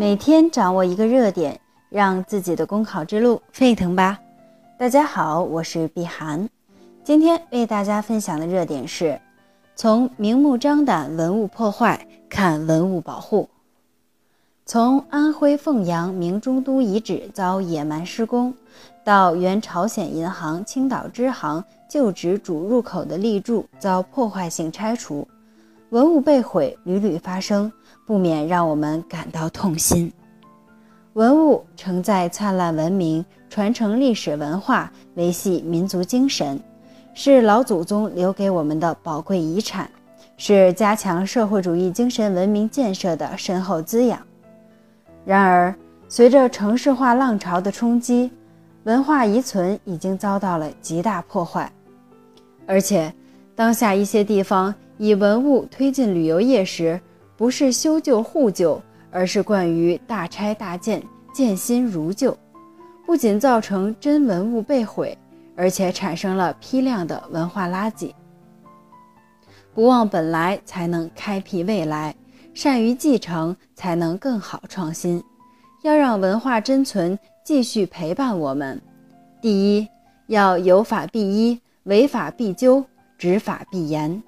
每天掌握一个热点，让自己的公考之路沸腾吧！大家好，我是碧涵，今天为大家分享的热点是：从明目张胆文物破坏看文物保护。从安徽凤阳明中都遗址遭野蛮施工，到原朝鲜银行青岛支行旧址主入口的立柱遭破坏性拆除，文物被毁屡屡发生。不免让我们感到痛心。文物承载灿烂文明，传承历史文化，维系民族精神，是老祖宗留给我们的宝贵遗产，是加强社会主义精神文明建设的深厚滋养。然而，随着城市化浪潮的冲击，文化遗存已经遭到了极大破坏，而且，当下一些地方以文物推进旅游业时，不是修旧护旧，而是惯于大拆大建，建新如旧，不仅造成真文物被毁，而且产生了批量的文化垃圾。不忘本来，才能开辟未来；善于继承，才能更好创新。要让文化真存，继续陪伴我们，第一要有法必依，违法必究，执法必严。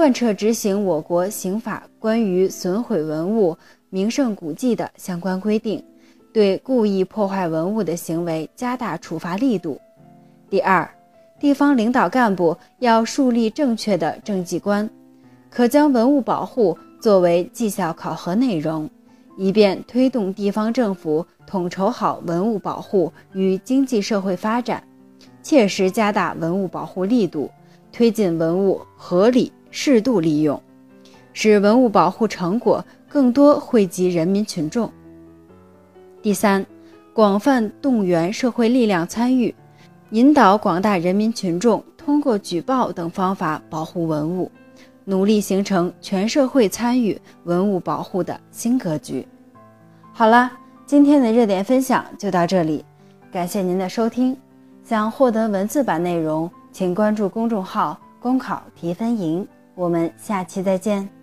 贯彻执行我国刑法关于损毁文物、名胜古迹的相关规定，对故意破坏文物的行为加大处罚力度。第二，地方领导干部要树立正确的政绩观，可将文物保护作为绩效考核内容，以便推动地方政府统筹好文物保护与经济社会发展，切实加大文物保护力度，推进文物合理。适度利用，使文物保护成果更多惠及人民群众。第三，广泛动员社会力量参与，引导广大人民群众通过举报等方法保护文物，努力形成全社会参与文物保护的新格局。好了，今天的热点分享就到这里，感谢您的收听。想获得文字版内容，请关注公众号“公考提分营”。我们下期再见。